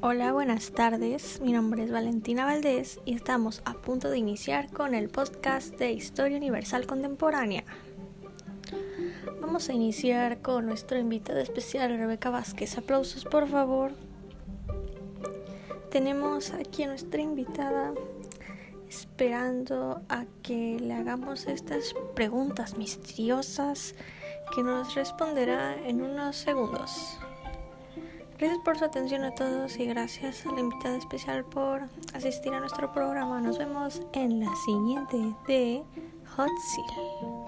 Hola, buenas tardes. Mi nombre es Valentina Valdés y estamos a punto de iniciar con el podcast de Historia Universal Contemporánea. Vamos a iniciar con nuestro invitado especial, Rebeca Vázquez. Aplausos, por favor. Tenemos aquí a nuestra invitada esperando a que le hagamos estas preguntas misteriosas que nos responderá en unos segundos. Gracias por su atención a todos y gracias a la invitada especial por asistir a nuestro programa. Nos vemos en la siguiente de Hot Seal.